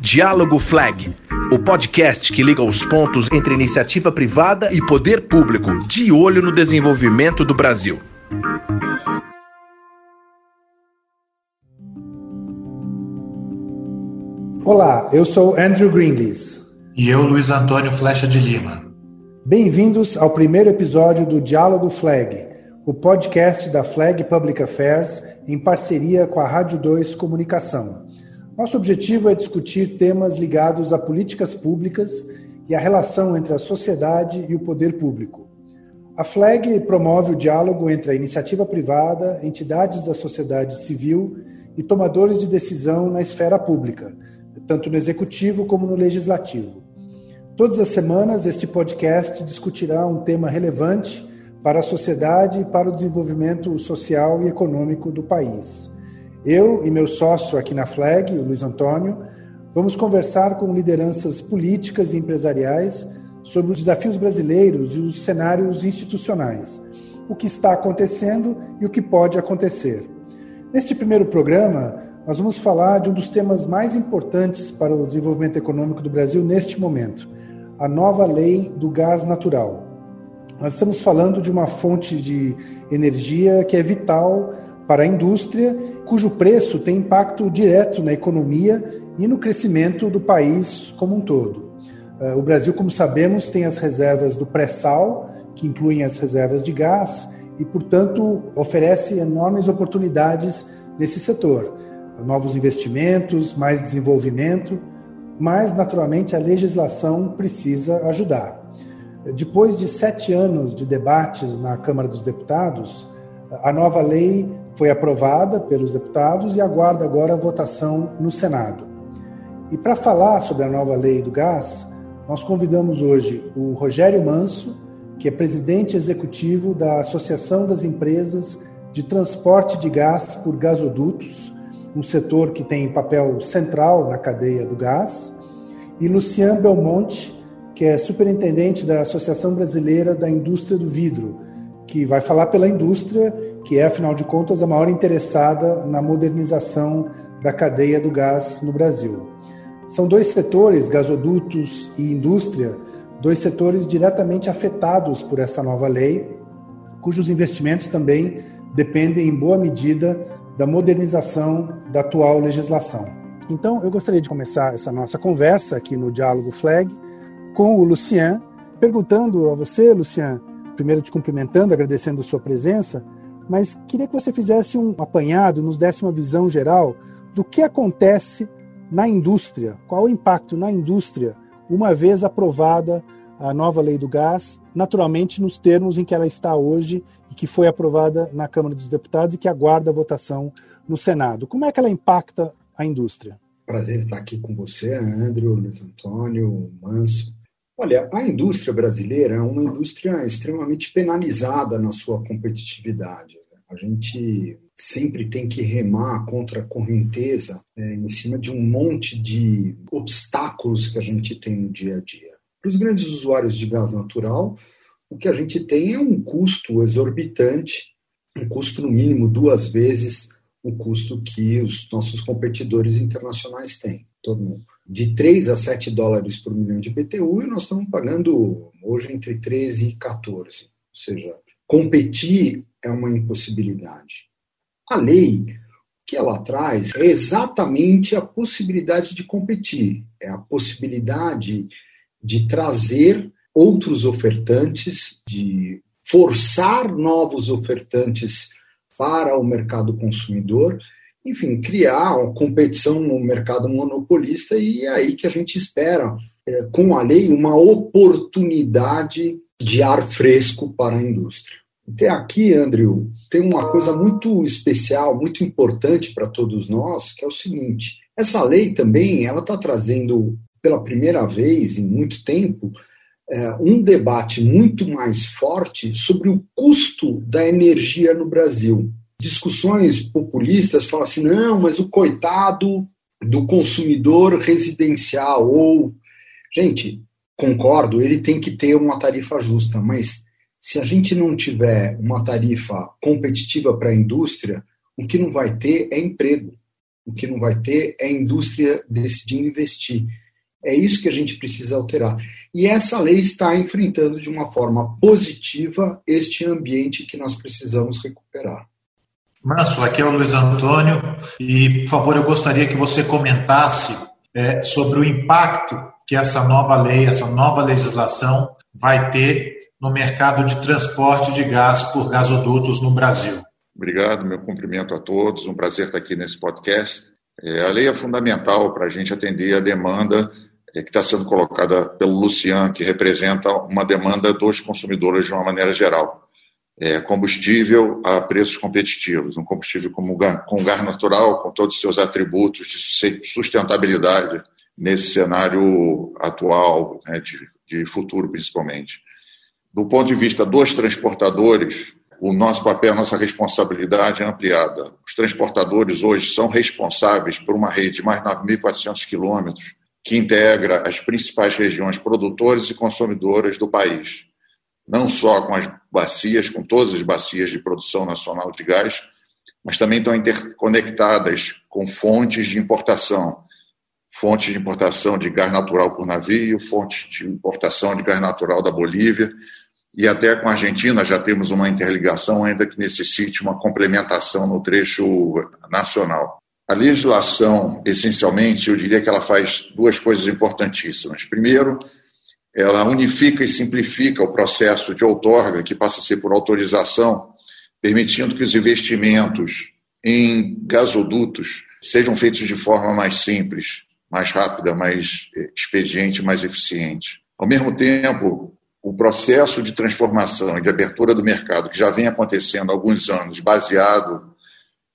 Diálogo Flag, o podcast que liga os pontos entre iniciativa privada e poder público, de olho no desenvolvimento do Brasil. Olá, eu sou Andrew Greenlees. E eu, Luiz Antônio Flecha de Lima. Bem-vindos ao primeiro episódio do Diálogo Flag, o podcast da Flag Public Affairs em parceria com a Rádio 2 Comunicação. Nosso objetivo é discutir temas ligados a políticas públicas e a relação entre a sociedade e o poder público. A FLAG promove o diálogo entre a iniciativa privada, entidades da sociedade civil e tomadores de decisão na esfera pública, tanto no executivo como no legislativo. Todas as semanas, este podcast discutirá um tema relevante para a sociedade e para o desenvolvimento social e econômico do país. Eu e meu sócio aqui na FLAG, o Luiz Antônio, vamos conversar com lideranças políticas e empresariais sobre os desafios brasileiros e os cenários institucionais, o que está acontecendo e o que pode acontecer. Neste primeiro programa, nós vamos falar de um dos temas mais importantes para o desenvolvimento econômico do Brasil neste momento, a nova lei do gás natural. Nós estamos falando de uma fonte de energia que é vital para a indústria, cujo preço tem impacto direto na economia e no crescimento do país como um todo. Eh, o Brasil, como sabemos, tem as reservas do pré-sal, que incluem as reservas de gás, e, portanto, oferece enormes oportunidades nesse setor. Novos investimentos, mais desenvolvimento, mas, naturalmente, a legislação precisa ajudar. Depois de sete anos de debates na Câmara dos Deputados, a nova lei foi aprovada pelos deputados e aguarda agora a votação no Senado. E para falar sobre a nova lei do gás, nós convidamos hoje o Rogério Manso, que é presidente executivo da Associação das Empresas de Transporte de Gás por Gasodutos, um setor que tem papel central na cadeia do gás, e Lucian Belmonte, que é superintendente da Associação Brasileira da Indústria do Vidro, que vai falar pela indústria, que é, afinal de contas, a maior interessada na modernização da cadeia do gás no Brasil. São dois setores, gasodutos e indústria, dois setores diretamente afetados por esta nova lei, cujos investimentos também dependem, em boa medida, da modernização da atual legislação. Então, eu gostaria de começar essa nossa conversa aqui no Diálogo Flag com o Lucian, perguntando a você, Lucian, primeiro te cumprimentando, agradecendo a sua presença, mas queria que você fizesse um apanhado, nos desse uma visão geral do que acontece na indústria, qual o impacto na indústria, uma vez aprovada a nova lei do gás, naturalmente nos termos em que ela está hoje e que foi aprovada na Câmara dos Deputados e que aguarda a votação no Senado. Como é que ela impacta a indústria? Prazer estar aqui com você, Andrew, Luiz Antônio, Manso. Olha, a indústria brasileira é uma indústria extremamente penalizada na sua competitividade. A gente sempre tem que remar contra a correnteza é, em cima de um monte de obstáculos que a gente tem no dia a dia. Para os grandes usuários de gás natural, o que a gente tem é um custo exorbitante, um custo no mínimo duas vezes o custo que os nossos competidores internacionais têm. Em torno de 3 a 7 dólares por milhão de BTU e nós estamos pagando hoje entre 13 e 14. Ou seja, competir é uma impossibilidade. A lei, que ela traz é exatamente a possibilidade de competir, é a possibilidade de trazer outros ofertantes, de forçar novos ofertantes para o mercado consumidor enfim, criar uma competição no mercado monopolista e é aí que a gente espera, é, com a lei, uma oportunidade de ar fresco para a indústria. Até aqui, Andrew, tem uma coisa muito especial, muito importante para todos nós, que é o seguinte: essa lei também ela está trazendo pela primeira vez em muito tempo um debate muito mais forte sobre o custo da energia no Brasil discussões populistas falam assim: não, mas o coitado do consumidor residencial, ou. Gente, concordo, ele tem que ter uma tarifa justa, mas se a gente não tiver uma tarifa competitiva para a indústria, o que não vai ter é emprego. o que não vai ter é a indústria decidindo investir. É isso que a gente precisa alterar. E essa lei está enfrentando de uma forma positiva este ambiente que nós precisamos recuperar. Manso, aqui é o Luiz Antônio e, por favor, eu gostaria que você comentasse é, sobre o impacto que essa nova lei, essa nova legislação vai ter no mercado de transporte de gás por gasodutos no Brasil. Obrigado, meu cumprimento a todos, um prazer estar aqui nesse podcast. É, a lei é fundamental para a gente atender a demanda que está sendo colocada pelo Lucian, que representa uma demanda dos consumidores de uma maneira geral é, combustível a preços competitivos, um combustível com gás natural, com todos os seus atributos de sustentabilidade nesse cenário atual, né, de, de futuro principalmente. Do ponto de vista dos transportadores, o nosso papel, a nossa responsabilidade é ampliada. Os transportadores hoje são responsáveis por uma rede de mais de 9.400 quilômetros que integra as principais regiões produtoras e consumidoras do país. Não só com as bacias, com todas as bacias de produção nacional de gás, mas também estão interconectadas com fontes de importação, fontes de importação de gás natural por navio, fontes de importação de gás natural da Bolívia, e até com a Argentina já temos uma interligação, ainda que necessite uma complementação no trecho nacional. A legislação, essencialmente, eu diria que ela faz duas coisas importantíssimas. Primeiro, ela unifica e simplifica o processo de outorga, que passa a ser por autorização, permitindo que os investimentos em gasodutos sejam feitos de forma mais simples, mais rápida, mais eh, expediente, mais eficiente. Ao mesmo tempo, o processo de transformação e de abertura do mercado, que já vem acontecendo há alguns anos, baseado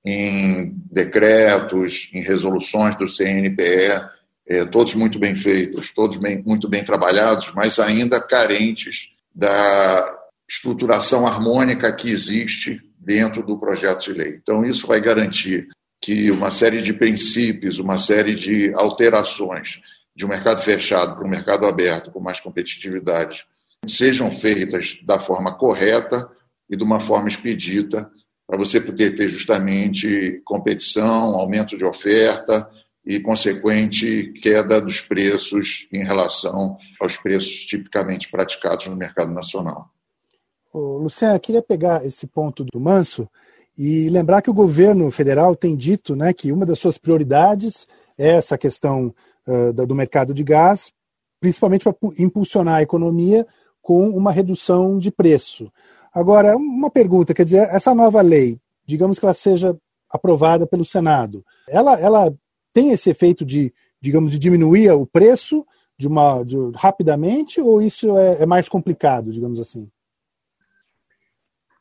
em decretos, em resoluções do CNPE, é, todos muito bem feitos, todos bem, muito bem trabalhados, mas ainda carentes da estruturação harmônica que existe dentro do projeto de lei. Então, isso vai garantir que uma série de princípios, uma série de alterações de um mercado fechado para um mercado aberto com mais competitividade sejam feitas da forma correta e de uma forma expedita para você poder ter justamente competição, aumento de oferta, e consequente queda dos preços em relação aos preços tipicamente praticados no mercado nacional. Luciano, eu queria pegar esse ponto do Manso e lembrar que o governo federal tem dito né, que uma das suas prioridades é essa questão uh, do mercado de gás, principalmente para impulsionar a economia com uma redução de preço. Agora, uma pergunta, quer dizer, essa nova lei, digamos que ela seja aprovada pelo Senado, ela, ela tem esse efeito de, digamos, de diminuir o preço de uma de, rapidamente ou isso é, é, mais complicado, digamos assim?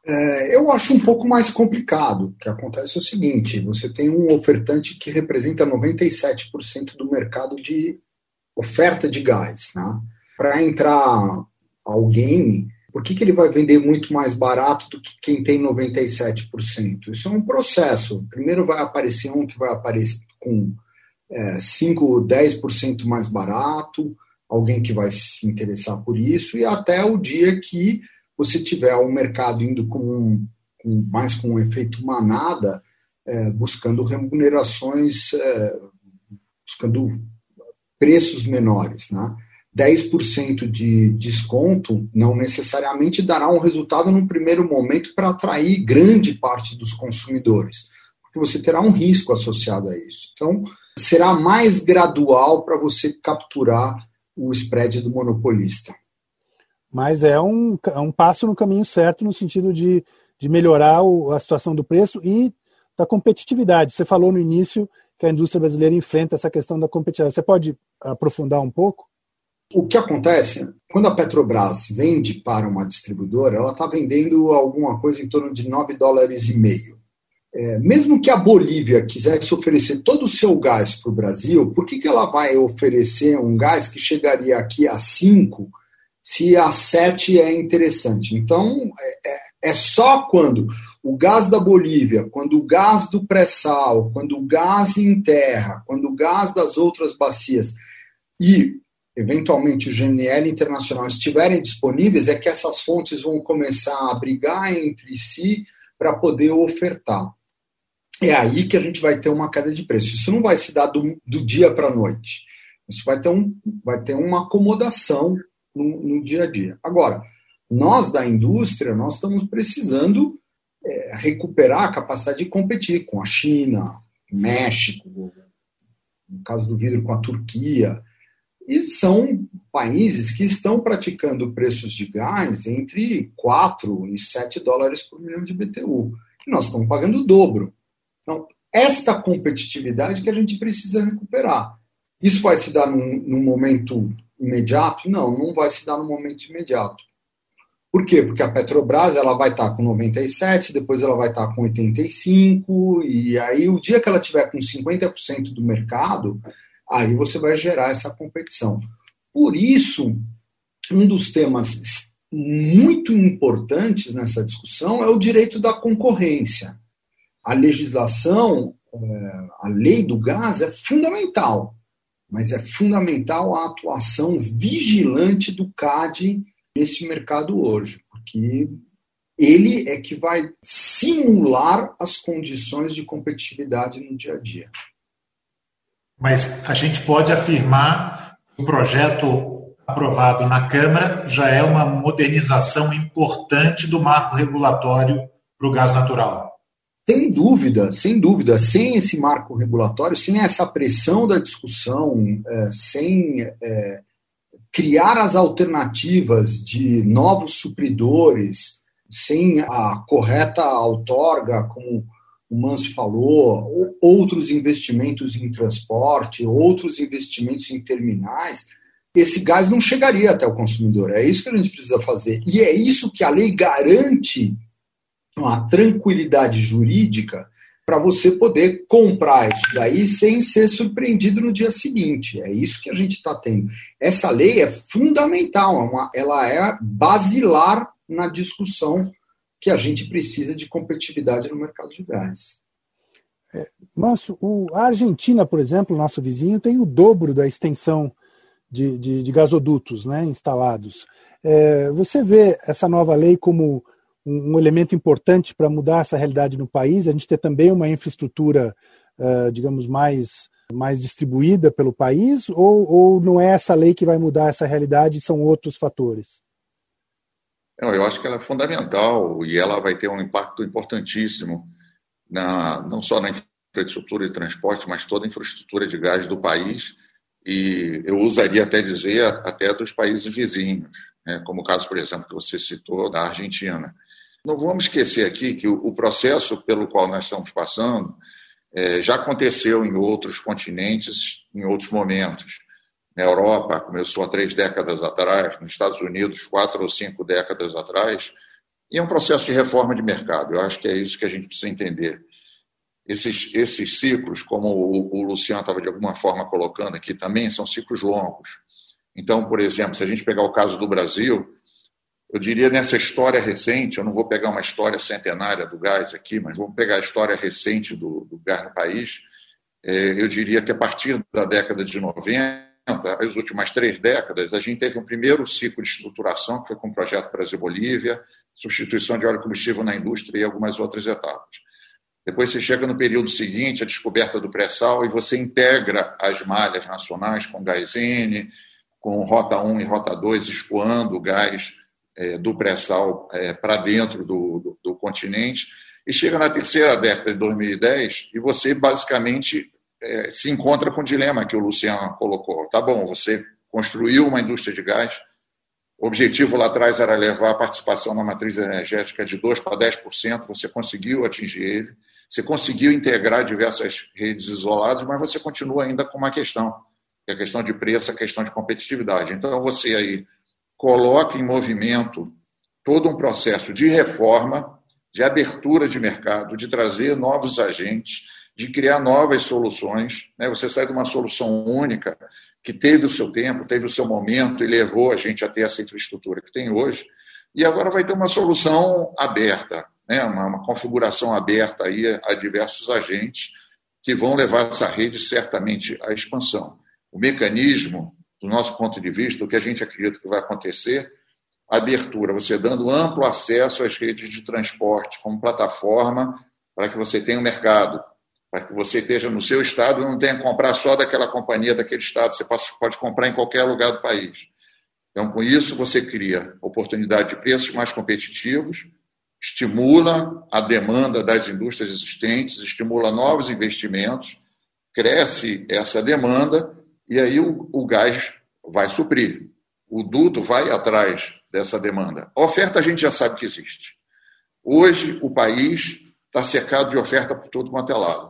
É, eu acho um pouco mais complicado. O que acontece é o seguinte: você tem um ofertante que representa 97% do mercado de oferta de gás. Né? Para entrar alguém, por que, que ele vai vender muito mais barato do que quem tem 97%? Isso é um processo. Primeiro vai aparecer um que vai aparecer com é, 5, 10% mais barato, alguém que vai se interessar por isso, e até o dia que você tiver o um mercado indo com, com, mais com um efeito manada, é, buscando remunerações, é, buscando preços menores. Né? 10% de desconto não necessariamente dará um resultado no primeiro momento para atrair grande parte dos consumidores porque você terá um risco associado a isso. Então, será mais gradual para você capturar o spread do monopolista. Mas é um, é um passo no caminho certo no sentido de, de melhorar o, a situação do preço e da competitividade. Você falou no início que a indústria brasileira enfrenta essa questão da competitividade. Você pode aprofundar um pouco? O que acontece, quando a Petrobras vende para uma distribuidora, ela está vendendo alguma coisa em torno de 9 dólares e meio. É, mesmo que a Bolívia quisesse oferecer todo o seu gás para o Brasil, por que, que ela vai oferecer um gás que chegaria aqui a 5 se a 7 é interessante? Então, é, é, é só quando o gás da Bolívia, quando o gás do pré-sal, quando o gás em terra, quando o gás das outras bacias e, eventualmente, o GNL internacional estiverem disponíveis, é que essas fontes vão começar a brigar entre si para poder ofertar. é aí que a gente vai ter uma queda de preço. Isso não vai se dar do, do dia para a noite. Isso vai ter, um, vai ter uma acomodação no, no dia a dia. Agora, nós da indústria, nós estamos precisando é, recuperar a capacidade de competir com a China, México, no caso do vidro com a Turquia, e são países que estão praticando preços de gás entre 4 e 7 dólares por milhão de BTU, que nós estamos pagando o dobro. Então, esta competitividade que a gente precisa recuperar. Isso vai se dar num, num momento imediato? Não, não vai se dar no momento imediato. Por quê? Porque a Petrobras ela vai estar com 97, depois ela vai estar com 85, e aí o dia que ela tiver com 50% do mercado, aí você vai gerar essa competição. Por isso, um dos temas muito importantes nessa discussão é o direito da concorrência. A legislação, é, a lei do gás é fundamental, mas é fundamental a atuação vigilante do CAD nesse mercado hoje, porque ele é que vai simular as condições de competitividade no dia a dia. Mas a gente pode afirmar que o projeto aprovado na Câmara já é uma modernização importante do marco regulatório para o gás natural. Sem dúvida, sem dúvida, sem esse marco regulatório, sem essa pressão da discussão, é, sem é, criar as alternativas de novos supridores, sem a correta outorga, como o Manso falou, outros investimentos em transporte, outros investimentos em terminais, esse gás não chegaria até o consumidor. É isso que a gente precisa fazer. E é isso que a lei garante uma tranquilidade jurídica para você poder comprar isso daí sem ser surpreendido no dia seguinte. É isso que a gente está tendo. Essa lei é fundamental, é ela é basilar na discussão que a gente precisa de competitividade no mercado de gás. É, o, a Argentina, por exemplo, nosso vizinho, tem o dobro da extensão de, de, de gasodutos né, instalados. É, você vê essa nova lei como um, um elemento importante para mudar essa realidade no país, a gente ter também uma infraestrutura, uh, digamos, mais, mais distribuída pelo país, ou, ou não é essa lei que vai mudar essa realidade, são outros fatores? Eu acho que ela é fundamental e ela vai ter um impacto importantíssimo, na, não só na infraestrutura de transporte, mas toda a infraestrutura de gás do país, e eu usaria até dizer até dos países vizinhos, né, como o caso, por exemplo, que você citou da Argentina. Não vamos esquecer aqui que o processo pelo qual nós estamos passando é, já aconteceu em outros continentes, em outros momentos. Na Europa, começou há três décadas atrás, nos Estados Unidos, quatro ou cinco décadas atrás, e é um processo de reforma de mercado. Eu acho que é isso que a gente precisa entender. Esses, esses ciclos, como o, o Luciano estava de alguma forma colocando aqui também, são ciclos longos. Então, por exemplo, se a gente pegar o caso do Brasil, eu diria nessa história recente, eu não vou pegar uma história centenária do gás aqui, mas vamos pegar a história recente do, do gás no país, é, eu diria que a partir da década de 90, as últimas três décadas, a gente teve um primeiro ciclo de estruturação, que foi com o projeto Brasil-Bolívia, substituição de óleo combustível na indústria e algumas outras etapas. Depois você chega no período seguinte, a descoberta do pré-sal, e você integra as malhas nacionais com gás N, com Rota 1 e Rota 2, escoando o gás é, do pré-sal é, para dentro do, do, do, continente, e chega na terceira década de 2010 e você basicamente é, se encontra com o dilema que o Luciano colocou. Tá bom, você construiu uma indústria de gás, o objetivo lá atrás era levar a participação na matriz energética de 2% para 10%, você conseguiu atingir ele, você conseguiu integrar diversas redes isoladas, mas você continua ainda com uma questão, que é a questão de preço, a questão de competitividade. Então, você aí coloca em movimento todo um processo de reforma, de abertura de mercado, de trazer novos agentes, de criar novas soluções. Né? Você sai de uma solução única que teve o seu tempo, teve o seu momento e levou a gente a ter essa infraestrutura que tem hoje, e agora vai ter uma solução aberta, né? uma, uma configuração aberta aí a diversos agentes que vão levar essa rede certamente à expansão. O mecanismo do nosso ponto de vista, o que a gente acredita que vai acontecer, abertura, você dando amplo acesso às redes de transporte como plataforma para que você tenha um mercado. Para que você esteja no seu estado não tenha que comprar só daquela companhia daquele estado, você pode comprar em qualquer lugar do país. Então, com isso, você cria oportunidade de preços mais competitivos, estimula a demanda das indústrias existentes, estimula novos investimentos, cresce essa demanda e aí o, o gás vai suprir. O duto vai atrás dessa demanda. A oferta a gente já sabe que existe. Hoje, o país está cercado de oferta por todo quanto é lado.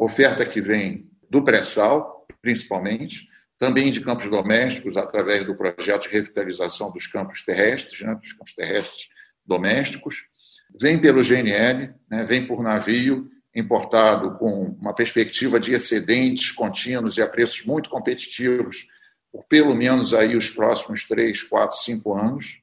Oferta que vem do pré-sal, principalmente, também de campos domésticos, através do projeto de revitalização dos campos terrestres, né, dos campos terrestres domésticos, vem pelo GNL, né, vem por navio, importado com uma perspectiva de excedentes contínuos e a preços muito competitivos por pelo menos aí os próximos três, quatro, cinco anos.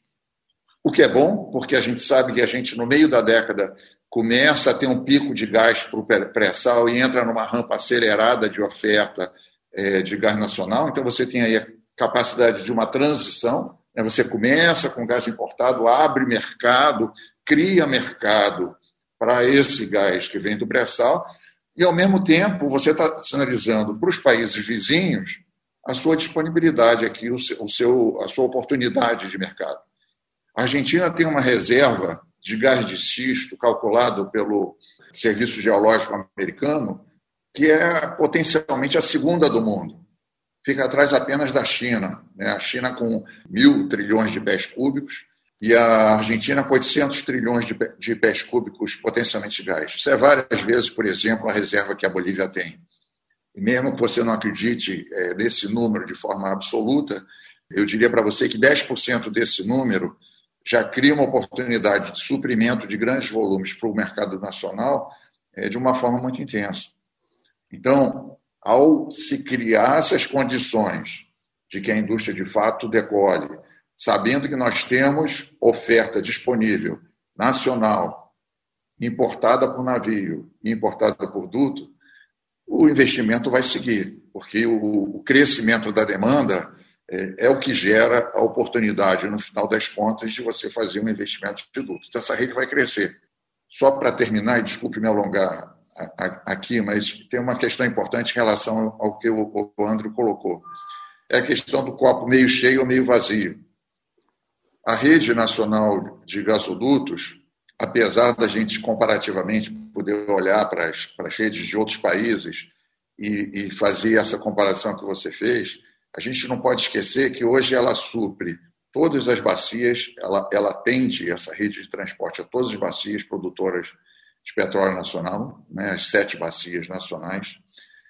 O que é bom, porque a gente sabe que a gente, no meio da década, começa a ter um pico de gás para o pré-sal e entra numa rampa acelerada de oferta é, de gás nacional. Então, você tem aí a capacidade de uma transição. Né? Você começa com gás importado, abre mercado, cria mercado para esse gás que vem do pré-sal, e, ao mesmo tempo, você está sinalizando para os países vizinhos a sua disponibilidade aqui, o seu, a sua oportunidade de mercado. A Argentina tem uma reserva de gás de xisto calculado pelo Serviço Geológico Americano, que é potencialmente a segunda do mundo. Fica atrás apenas da China. Né? A China com mil trilhões de pés cúbicos e a Argentina com 800 trilhões de pés cúbicos potencialmente de gás. Isso é várias vezes, por exemplo, a reserva que a Bolívia tem. E mesmo que você não acredite é, nesse número de forma absoluta, eu diria para você que 10% desse número já cria uma oportunidade de suprimento de grandes volumes para o mercado nacional é, de uma forma muito intensa. Então, ao se criar essas condições de que a indústria de fato decole, sabendo que nós temos oferta disponível nacional, importada por navio e importada por duto, o investimento vai seguir, porque o, crescimento da demanda é, é, o que gera a oportunidade, no final das contas, de você fazer um investimento de duto. Então, essa rede vai crescer. Só para terminar, e desculpe me alongar aqui, mas tem uma questão importante em relação ao que o Andro colocou. É a questão do copo meio cheio ou meio vazio. A rede nacional de gasodutos, apesar da gente comparativamente poder olhar para as, para as redes de outros países e, e fazer essa comparação que você fez, a gente não pode esquecer que hoje ela supre todas as bacias, ela, ela atende essa rede de transporte a todas as bacias produtoras de petróleo nacional, né, as sete bacias nacionais.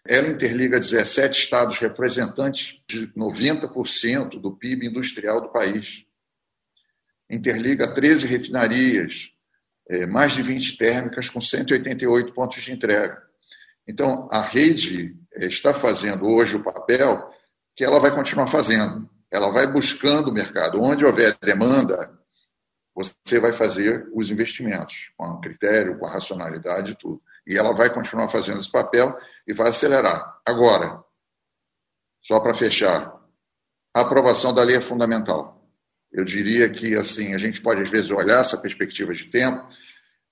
Ela interliga 17 estados representantes de 90% do PIB industrial do país interliga 13 refinarias, é, mais de 20 térmicas com 188 pontos de entrega. Então, a rede é, está fazendo hoje o papel que ela vai continuar fazendo. Ela vai buscando o mercado. Onde houver demanda, você vai fazer os investimentos, com critério, com racionalidade e tudo. E ela vai continuar fazendo esse papel e vai acelerar. Agora, só para fechar, a aprovação da lei é fundamental. Eu diria que assim a gente pode às vezes olhar essa perspectiva de tempo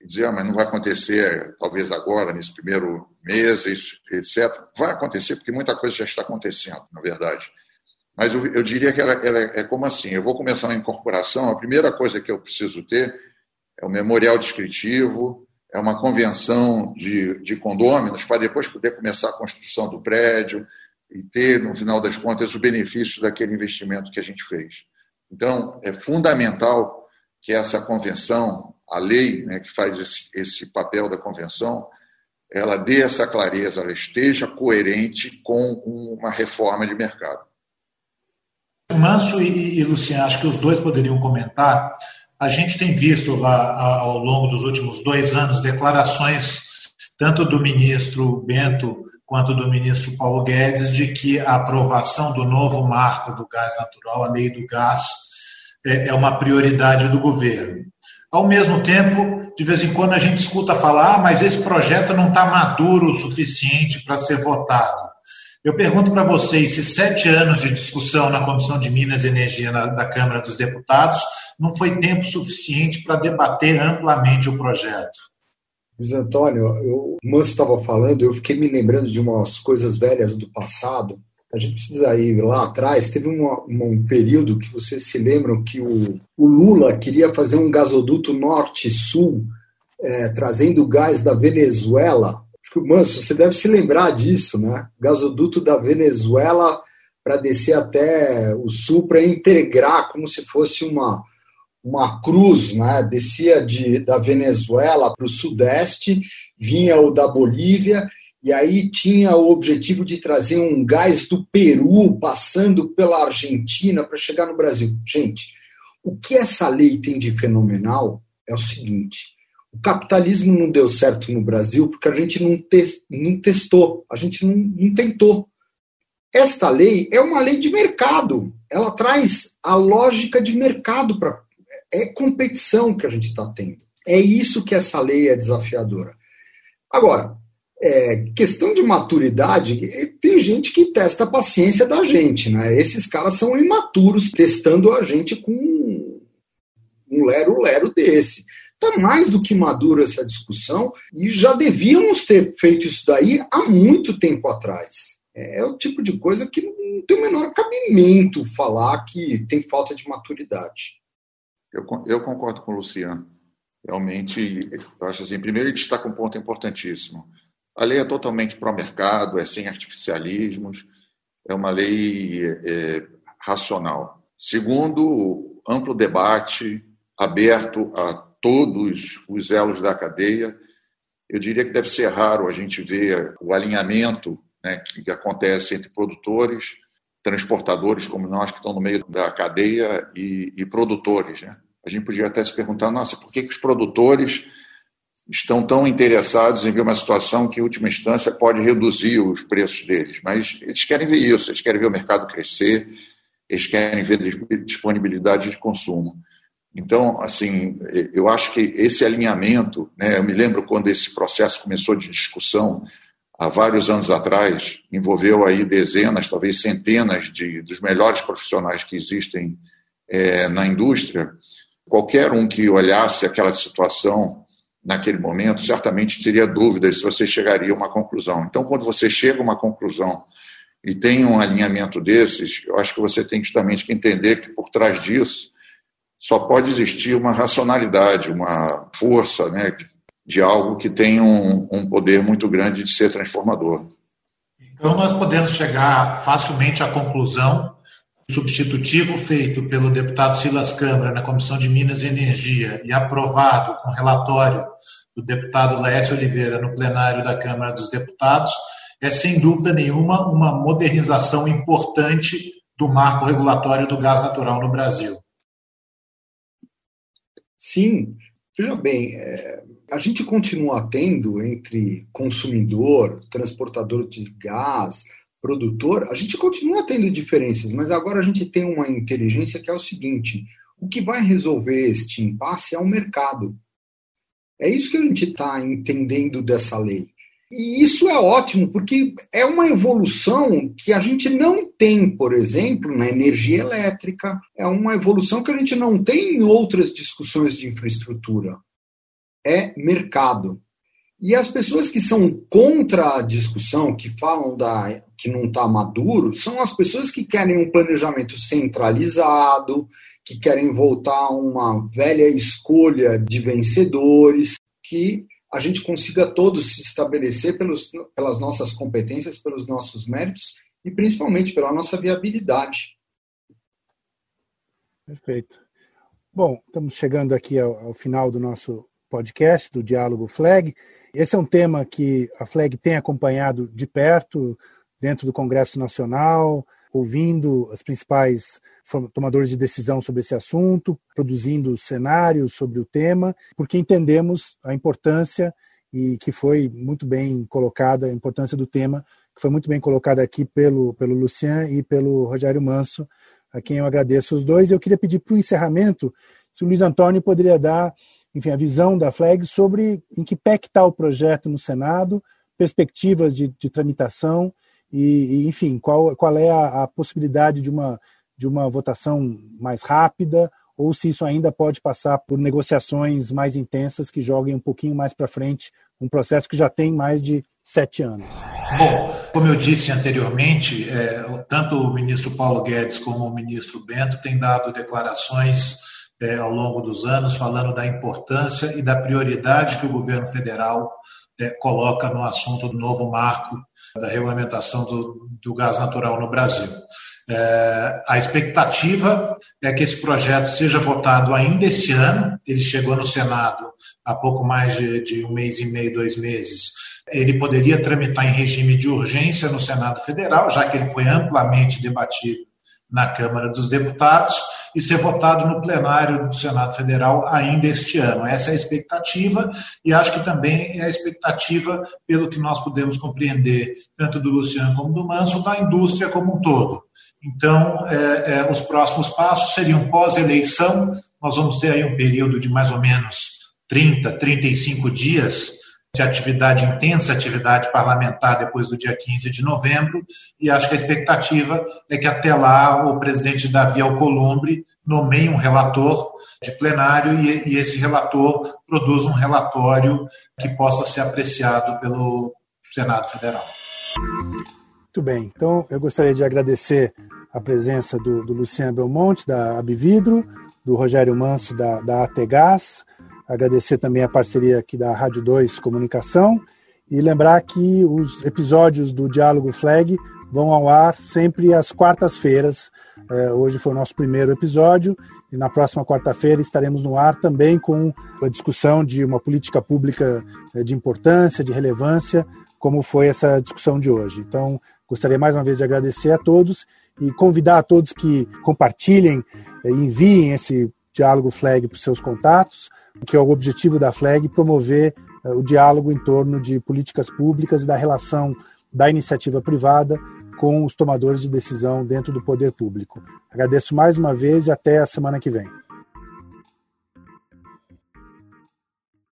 dizer, ah, mas não vai acontecer talvez agora nesse primeiro mês, etc. Vai acontecer porque muita coisa já está acontecendo, na verdade. Mas eu, eu diria que ela, ela, é como assim: eu vou começar uma incorporação, a primeira coisa que eu preciso ter é o memorial descritivo, é uma convenção de, de condôminos, para depois poder começar a construção do prédio e ter, no final das contas, o benefício daquele investimento que a gente fez. Então, é fundamental que essa convenção, a lei né, que faz esse, esse papel da convenção, ela dê essa clareza, ela esteja coerente com uma reforma de mercado. Manso e, e Luciano, acho que os dois poderiam comentar. A gente tem visto lá ao longo dos últimos dois anos declarações tanto do ministro Bento quanto do ministro Paulo Guedes de que a aprovação do novo marco do gás natural, a lei do gás, é, é uma prioridade do governo. Ao mesmo tempo, de vez em quando a gente escuta falar, ah, mas esse projeto não está maduro o suficiente para ser votado. Eu pergunto para vocês se sete anos de discussão na Comissão de Minas e Energia na, da Câmara dos Deputados não foi tempo suficiente para debater amplamente o projeto. Luiz Antônio, eu, o Manso estava falando, eu fiquei me lembrando de umas coisas velhas do passado. A gente precisa ir lá atrás. Teve um período que vocês se lembram que o, o Lula queria fazer um gasoduto norte-sul, é, trazendo gás da Venezuela. Acho que, Manso, você deve se lembrar disso, né? Gasoduto da Venezuela para descer até o sul, para integrar como se fosse uma, uma cruz, né? descia de, da Venezuela para o sudeste, vinha o da Bolívia, e aí tinha o objetivo de trazer um gás do Peru, passando pela Argentina, para chegar no Brasil. Gente, o que essa lei tem de fenomenal é o seguinte: o capitalismo não deu certo no Brasil porque a gente não, te, não testou, a gente não, não tentou. Esta lei é uma lei de mercado, ela traz a lógica de mercado para é competição que a gente está tendo. É isso que essa lei é desafiadora. Agora, é, questão de maturidade, tem gente que testa a paciência da gente, né? Esses caras são imaturos testando a gente com um lero-lero desse. Está mais do que madura essa discussão e já devíamos ter feito isso daí há muito tempo atrás. É, é o tipo de coisa que não tem o menor cabimento falar que tem falta de maturidade. Eu, eu concordo com o Luciano. Realmente, eu acho assim, primeiro ele destaca um ponto importantíssimo. A lei é totalmente pró-mercado, é sem artificialismos, é uma lei é, racional. Segundo, amplo debate, aberto a todos os elos da cadeia. Eu diria que deve ser raro a gente ver o alinhamento né, que acontece entre produtores, transportadores como nós que estão no meio da cadeia e, e produtores. Né? A gente podia até se perguntar, nossa, por que, que os produtores estão tão interessados em ver uma situação que, em última instância, pode reduzir os preços deles? Mas eles querem ver isso, eles querem ver o mercado crescer, eles querem ver disponibilidade de consumo. Então, assim, eu acho que esse alinhamento, né, eu me lembro quando esse processo começou de discussão há vários anos atrás, envolveu aí dezenas, talvez centenas de dos melhores profissionais que existem é, na indústria, Qualquer um que olhasse aquela situação naquele momento certamente teria dúvidas se você chegaria a uma conclusão. Então, quando você chega a uma conclusão e tem um alinhamento desses, eu acho que você tem justamente que entender que por trás disso só pode existir uma racionalidade, uma força né, de algo que tem um, um poder muito grande de ser transformador. Então, nós podemos chegar facilmente à conclusão substitutivo feito pelo deputado Silas Câmara na Comissão de Minas e Energia e aprovado com relatório do deputado Laércio Oliveira no plenário da Câmara dos Deputados, é sem dúvida nenhuma uma modernização importante do marco regulatório do gás natural no Brasil. Sim, veja bem, é, a gente continua tendo entre consumidor, transportador de gás, produtor, a gente continua tendo diferenças, mas agora a gente tem uma inteligência que é o seguinte: o que vai resolver este impasse é o mercado. É isso que a gente está entendendo dessa lei. E isso é ótimo, porque é uma evolução que a gente não tem, por exemplo, na energia elétrica, é uma evolução que a gente não tem em outras discussões de infraestrutura. É mercado. E as pessoas que são contra a discussão, que falam da, que não está maduro, são as pessoas que querem um planejamento centralizado, que querem voltar a uma velha escolha de vencedores, que a gente consiga todos se estabelecer pelos, pelas nossas competências, pelos nossos méritos e principalmente pela nossa viabilidade. Perfeito. Bom, estamos chegando aqui ao, ao final do nosso podcast, do Diálogo Flag. Esse é um tema que a FLEG tem acompanhado de perto dentro do Congresso Nacional, ouvindo os principais tomadores de decisão sobre esse assunto, produzindo cenários sobre o tema, porque entendemos a importância e que foi muito bem colocada, a importância do tema, que foi muito bem colocada aqui pelo, pelo Lucian e pelo Rogério Manso, a quem eu agradeço os dois. Eu queria pedir para o encerramento se o Luiz Antônio poderia dar enfim, a visão da FLEG sobre em que pé está o projeto no Senado, perspectivas de, de tramitação e, e, enfim, qual, qual é a, a, possibilidade de uma, de uma votação mais rápida ou se isso ainda pode passar por negociações mais intensas que joguem um pouquinho mais para frente um processo que já tem mais de sete anos. Bom, como eu disse anteriormente, é, tanto o ministro Paulo Guedes como o ministro Bento têm dado declarações é, ao longo dos anos falando da importância e da prioridade que o governo federal é, coloca no assunto do novo marco da regulamentação do, do gás natural no Brasil. É, a expectativa é que esse projeto seja votado ainda esse ano. Ele chegou no Senado há pouco mais de, de um mês e meio, dois meses. Ele poderia tramitar em regime de urgência no Senado Federal, já que ele foi amplamente debatido na Câmara dos Deputados e ser votado no plenário do Senado Federal ainda este ano. Essa é a expectativa e acho que também é a expectativa, pelo que nós podemos compreender, tanto do Luciano como do Manso, da indústria como um todo. Então, é, é, os próximos passos seriam pós-eleição, nós vamos ter aí um período de mais ou menos 30, 35 dias de atividade intensa, atividade parlamentar depois do dia 15 de novembro, e acho que a expectativa é que até lá o presidente Davi Alcolumbre nomeie um relator de plenário e, e esse relator produza um relatório que possa ser apreciado pelo Senado Federal. Muito bem, então eu gostaria de agradecer a presença do, do Luciano Belmonte, da Abividro, do Rogério Manso, da, da Agradecer também a parceria aqui da Rádio 2 Comunicação e lembrar que os episódios do Diálogo Flag vão ao ar sempre às quartas-feiras. É, hoje foi o nosso primeiro episódio e na próxima quarta-feira estaremos no ar também com a discussão de uma política pública é, de importância, de relevância, como foi essa discussão de hoje. Então, gostaria mais uma vez de agradecer a todos e convidar a todos que compartilhem e enviem esse Diálogo Flag para os seus contatos que é o objetivo da FLEG, promover uh, o diálogo em torno de políticas públicas e da relação da iniciativa privada com os tomadores de decisão dentro do poder público. Agradeço mais uma vez e até a semana que vem.